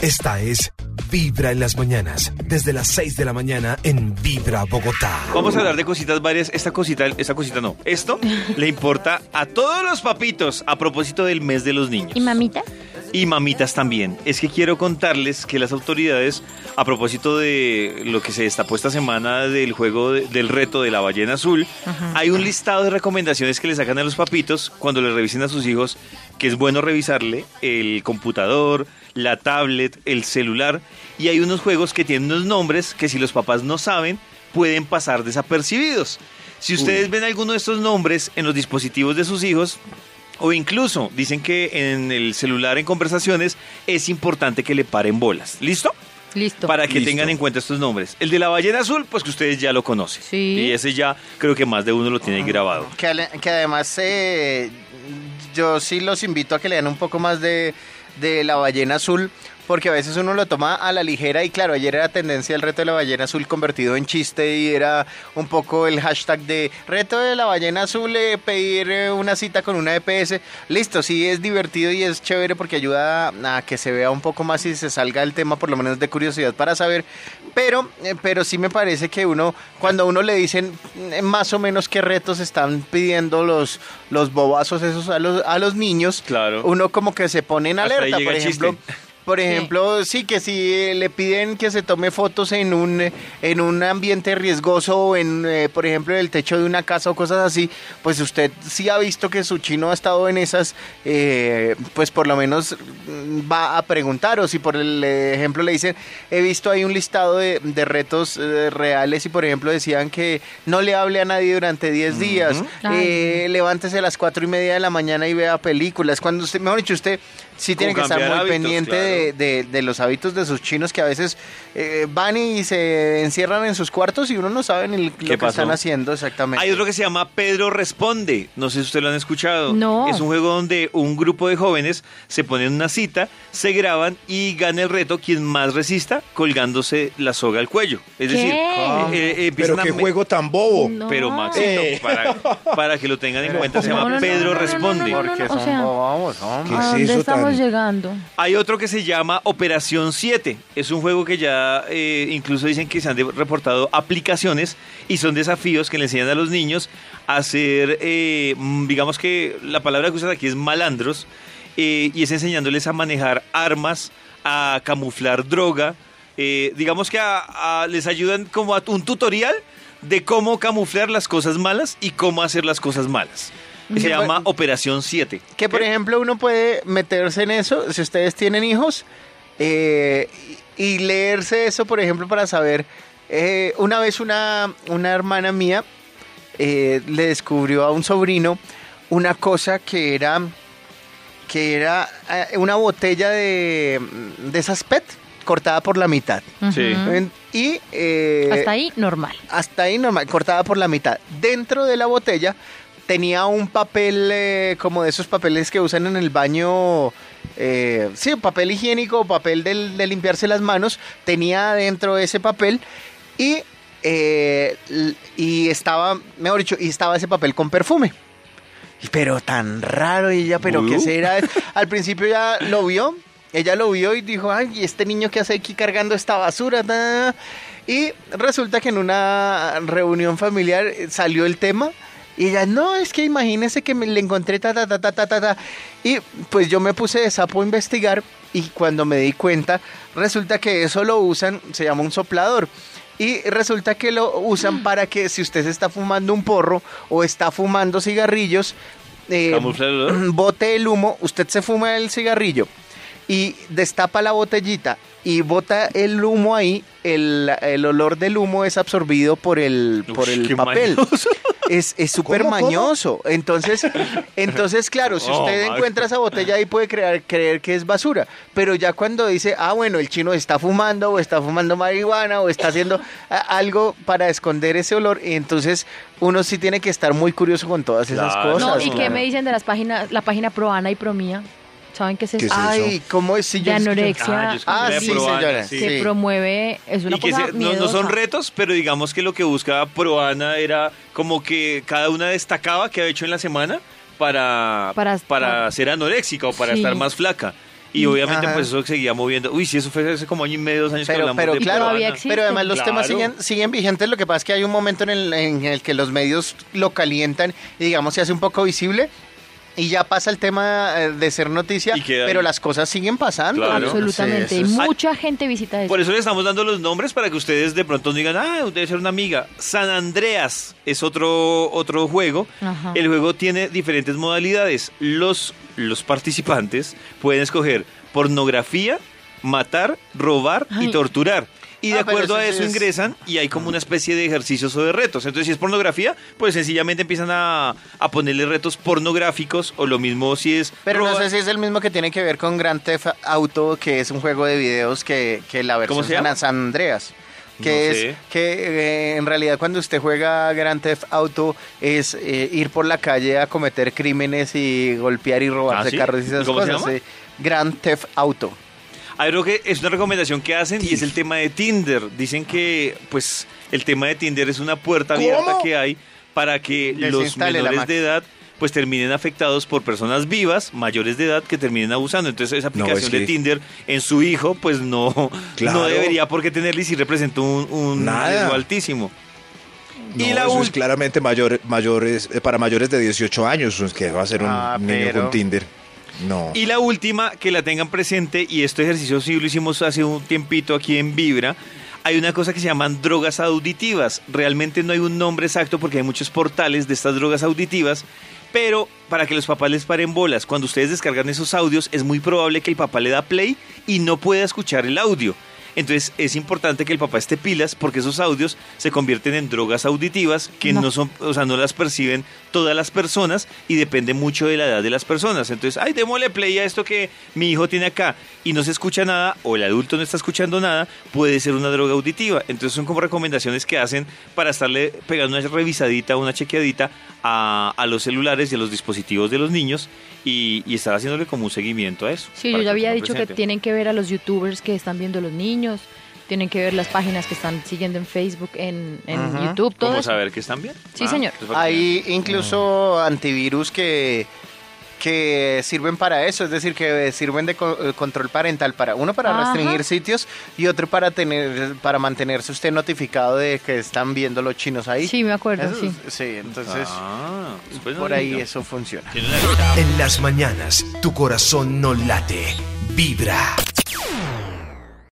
Esta es Vibra en las mañanas, desde las 6 de la mañana en Vibra Bogotá. Vamos a hablar de cositas varias. Esta cosita, esta cosita no. Esto le importa a todos los papitos a propósito del mes de los niños. ¿Y mamita? y mamitas también. Es que quiero contarles que las autoridades, a propósito de lo que se destapó esta semana del juego de- del reto de la ballena azul, hay un listado de recomendaciones que le sacan a los papitos cuando le revisen a sus hijos, que es bueno revisarle el computador, la tablet, el celular, y hay unos juegos que tienen unos nombres que si los papás no saben, pueden pasar desapercibidos. Si ustedes ven alguno de estos nombres en los dispositivos de sus hijos, o incluso dicen que en el celular en conversaciones es importante que le paren bolas. ¿Listo? Listo. Para que Listo. tengan en cuenta estos nombres. El de la ballena azul, pues que ustedes ya lo conocen. Sí. Y ese ya creo que más de uno lo tiene grabado. Que, ale- que además eh, yo sí los invito a que lean un poco más de, de la ballena azul, porque a veces uno lo toma a la ligera y claro, ayer era tendencia el reto de la ballena azul convertido en chiste y era un poco el hashtag de reto de la ballena azul, eh, pedir eh, una cita con una EPS. Listo, sí es divertido y es chévere porque ayuda a, que se vea un poco más y se salga el tema por lo menos de curiosidad para saber, pero, eh, pero sí me parece que uno, cuando a uno le dicen más o menos qué retos están pidiendo los, los bobazos esos a los, a los niños, Claro. uno como que se pone en alerta, por ejemplo. chiste. Por ejemplo, sí. que si le piden que se tome fotos en un en un ambiente riesgoso o en, eh, por ejemplo, en el techo de una casa o cosas así, pues usted sí ha visto que su chino ha estado en esas, eh, pues por lo menos mm, va a preguntar. O si por el eh, ejemplo le dicen, he visto ahí un listado de, de retos eh, reales y por ejemplo decían que no le hable a nadie durante 10 días, Ay. eh, levántese a las cuatro y media de la mañana y vea películas. Cuando usted, mejor dicho, usted sí tiene que estar muy hábitos, pendiente claro. de, de- de los hábitos de sus chinos que a veces eh, van y se encierran en sus cuartos y uno no sabe ni lo que pasó? están haciendo exactamente. Hay otro que se llama Pedro Responde. No sé si ustedes lo han escuchado. No. Es un juego donde un grupo de jóvenes se ponen una cita, se graban y gana el reto quien más resista colgándose la soga al cuello. Es ¿Qué? decir, eh, eh, Pero qué juego tan bobo. No. Pero Maxito, Eh. para, para que lo tengan en cuenta, se llama Pedro Responde. Porque son bobos, hombre. ¿Qué ¿A dónde eso estamos tan- llegando? Hay otro que se llama Operación 7. Es un juego que ya eh, incluso dicen que se han reportado aplicaciones y son desafíos que le enseñan a los niños a hacer, eh, mm, digamos que la palabra que usan aquí es malandros, eh, y es enseñándoles a manejar armas, a camuflar droga. eh, digamos que a- les ayudan como a un tutorial de cómo camuflar las cosas malas y cómo hacer las cosas malas. Se Que llama por- Operación 7. Que por ejemplo uno puede meterse en eso si ustedes tienen hijos eh, y leerse eso, por ejemplo, para saber. eh, una vez una, una hermana mía eh, le descubrió a un sobrino una cosa que era que era una botella de, de esas PET cortada por la mitad. Sí. Ujú. En- Y eh, Hasta ahí, normal. hasta ahí normal, cortada por la mitad. Dentro de la botella tenía un papel eh, como de esos papeles que usan en el baño, eh, sí, papel higiénico, papel del- de limpiarse las manos. Tenía dentro ese papel y, eh, y estaba, mejor dicho, y estaba ese papel con perfume. Pero tan raro y ella, pero ¿qué será? Al principio ya lo vio, ella lo vio y dijo, ay, ¿y este niño que hace aquí cargando esta basura? Ta". Y resulta que en una reunión familiar salió el tema y ella, no, es que imagínese que me le encontré ta, ta, ta, ta, ta, ta, ta". Y pues yo me puse de sapo a investigar y cuando me di cuenta, resulta que eso lo usan, se llama un soplador. Y resulta que lo usan para que si usted se está fumando un porro o está fumando cigarrillos, eh, bote el humo, usted se fuma el cigarrillo y destapa la botellita y bota el humo ahí, el, el olor del humo es absorbido por el, por el papel. mañoso. Es es súper mañoso. Entonces, entonces, claro, si usted encuentra esa botella ahí puede creer, creer que es basura. Pero ya cuando dice, ah, bueno, el chino está fumando o está fumando marihuana o está haciendo algo para esconder ese olor, y entonces uno sí tiene que estar muy curioso con todas esas Claro. cosas. No, ¿y qué claro. me dicen de las páginas, la página Proana y Promía? ¿Saben qué es eso? ¿Qué es eso? Ay, ¿cómo es? Si de yo- anorexia Ah, Ah, de sí, Proana, señora. sí. que sí. promueve, es una Y que cosa se- no, no son retos, pero digamos que lo que buscaba Proana era como que cada una destacaba qué había hecho en la semana para, Para- para, ser anoréxica o para Sí. estar más flaca. Y obviamente Ajá. pues eso seguía moviendo. Uy, sí, eso fue hace como año y medio, dos años que Pero, hablamos pero de claro, Peruana. pero además los temas siguen, siguen vigentes. Lo que pasa es que hay un momento en el, en el que los medios lo calientan y digamos se hace un poco visible y ya pasa el tema eh, de ser noticia, pero las cosas siguen pasando. Claro. Absolutamente. Sí, es- mucha gente visita eso. Por eso le estamos dando los nombres para que ustedes de pronto no digan, ah, debe ser una amiga. San Andreas es otro, otro juego. Ajá. El juego tiene diferentes modalidades. Los, los participantes pueden escoger pornografía, matar, robar y torturar. Y de Ah, pero acuerdo a eso eso sí es- ingresan y hay como una especie de ejercicios o de retos. Entonces, si es pornografía, pues sencillamente empiezan a, a ponerle retos pornográficos o lo mismo si es... Pero no sé si es el mismo que tiene que ver con Grand Theft Auto, que es un juego de videos que, que la versión ¿Cómo se llama? San Andreas. Que No es sé. que eh, en realidad cuando usted juega Grand Theft Auto es eh, ir por la calle a cometer crímenes y golpear y robarse ¿Ah, sí? carros y ¿Y esas cómo se cosas. llama? sí. Grand Theft Auto. Hay algo que es una recomendación que hacen y es el tema de Tinder. Dicen que pues el tema de Tinder es una puerta abierta que hay para que los la menores de edad pues terminen afectados por personas vivas, mayores de edad, que terminen abusando. Entonces esa No, aplicación es que- de Tinder en su hijo pues no, Claro. no debería por qué tenerle si representa un, un Nada. riesgo altísimo. No, Y la eso es claramente mayor, mayores, eh, para mayores de 18 años, que va a ser un Ah, niño pero- con Tinder. No. Y la última, que la tengan presente, y este ejercicio sí lo hicimos hace un tiempito aquí en Vibra, hay una cosa que se llaman drogas auditivas. Realmente no hay un nombre exacto porque hay muchos portales de estas drogas auditivas, pero para que los papás les paren bolas, cuando ustedes descargan esos audios es muy probable que el papá le da play y no pueda escuchar el audio. Entonces es importante que el papá esté pilas porque esos audios se convierten en drogas auditivas que no, No. son, o sea, no las perciben todas las personas y depende mucho de la edad de las personas. Entonces, ay, démosle play a esto que mi hijo tiene acá y no se escucha nada o el adulto no está escuchando nada, puede ser una droga auditiva. Entonces son como recomendaciones que hacen para estarle pegando una revisadita, una chequeadita a, a los celulares y a los dispositivos de los niños y, y estar haciéndole como un seguimiento a eso. Sí, yo ya había dicho que tienen que ver a los youtubers que están viendo los niños, tienen que ver las páginas que están siguiendo en Facebook, en. YouTube, todo ¿Cómo eso. saber que están bien? Sí, Ah, señor. pues Hay incluso antivirus que, que sirven para eso, es decir, que sirven de co- eh, control parental para uno para Ajá. restringir sitios y otro para tener para mantenerse usted notificado de que están viendo los chinos ahí. Sí, me acuerdo, Eso sí. sí, entonces Ah, no por ahí eso funciona. En las mañanas, tu corazón no late, vibra.